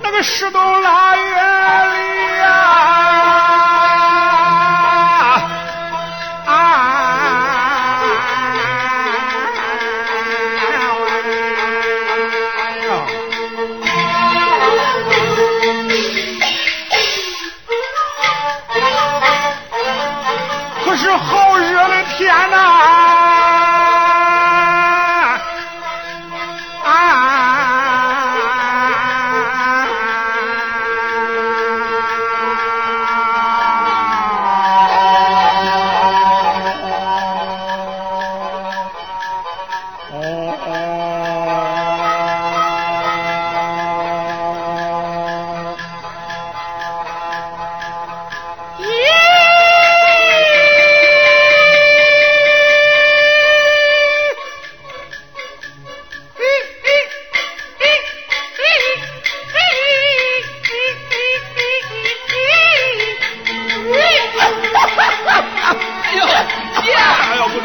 那个十头腊月里。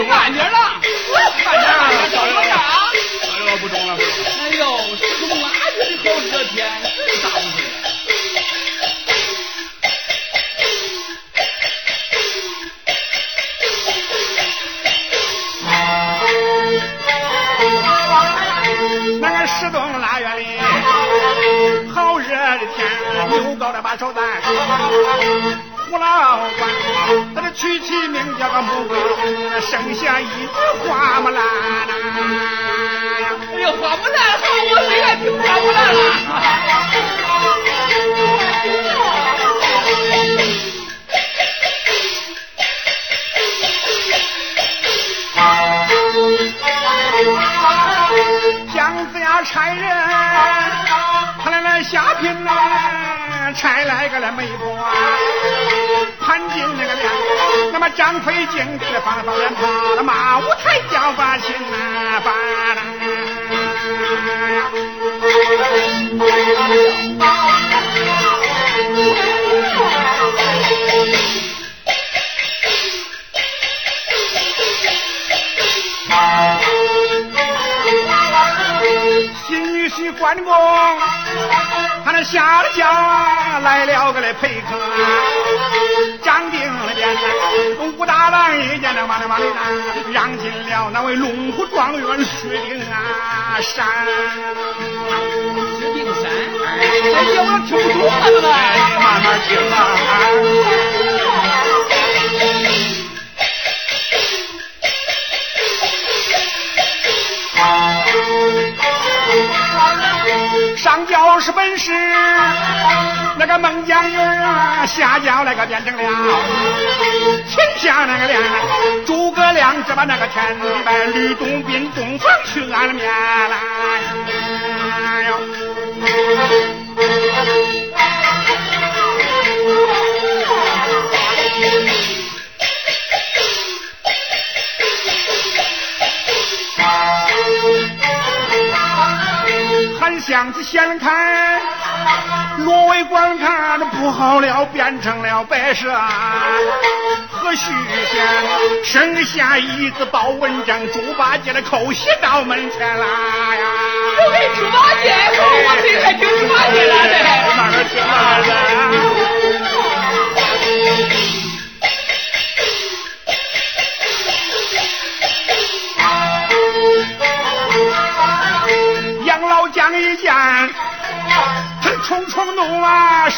慢点了，慢点，少一点啊！哎呦，不中了！哎呦，十冬腊月的好热天，真遭不住。那个十冬腊月里，好热的天，牛高了把手担。胡老官，他的取起名叫个木哥，生下一句花木兰呐。哎呦，花木兰好，我最爱听花木兰啦。姜子牙差人，他来来下聘来，差来个了媒婆。赶紧那个了，那么张飞紧把放刀远跑，了。马五才叫把心呐烦呐。新女婿关公，他那下了家来了个来陪客。大郎一见这马里马里呐，让进了那位龙虎状元薛丁山。薛丁山，哎呀，我听不懂了，哎，慢慢听啊。上轿是本事，那个孟姜女啊，下轿那个变成了。诸葛亮只把那个天地拜吕洞宾洞房去安了面来。韩香子掀开罗威观察的不好了变成了白蛇。和许仙，剩下一个包文章，猪八戒的口戏到门前啦呀！我给猪八戒，我我听还听猪八戒来的，慢点听，慢点。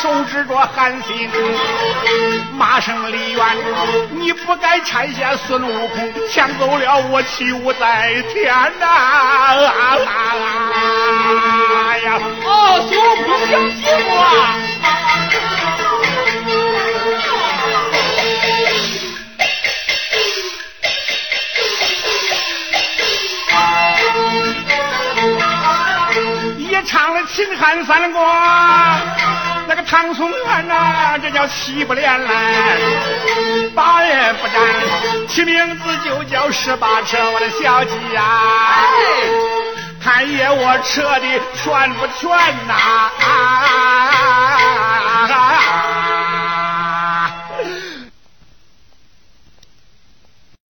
手指着韩信，骂声李元，你不该拆下孙悟空，抢走了我，七武在天呐？啊呀，孙悟空行不？也唱了秦汉三国。唐宋元呐，这叫七不连来，八也不沾，起名字就叫十八车，我的小鸡啊。哎，太爷，我扯的全不全呐？啊。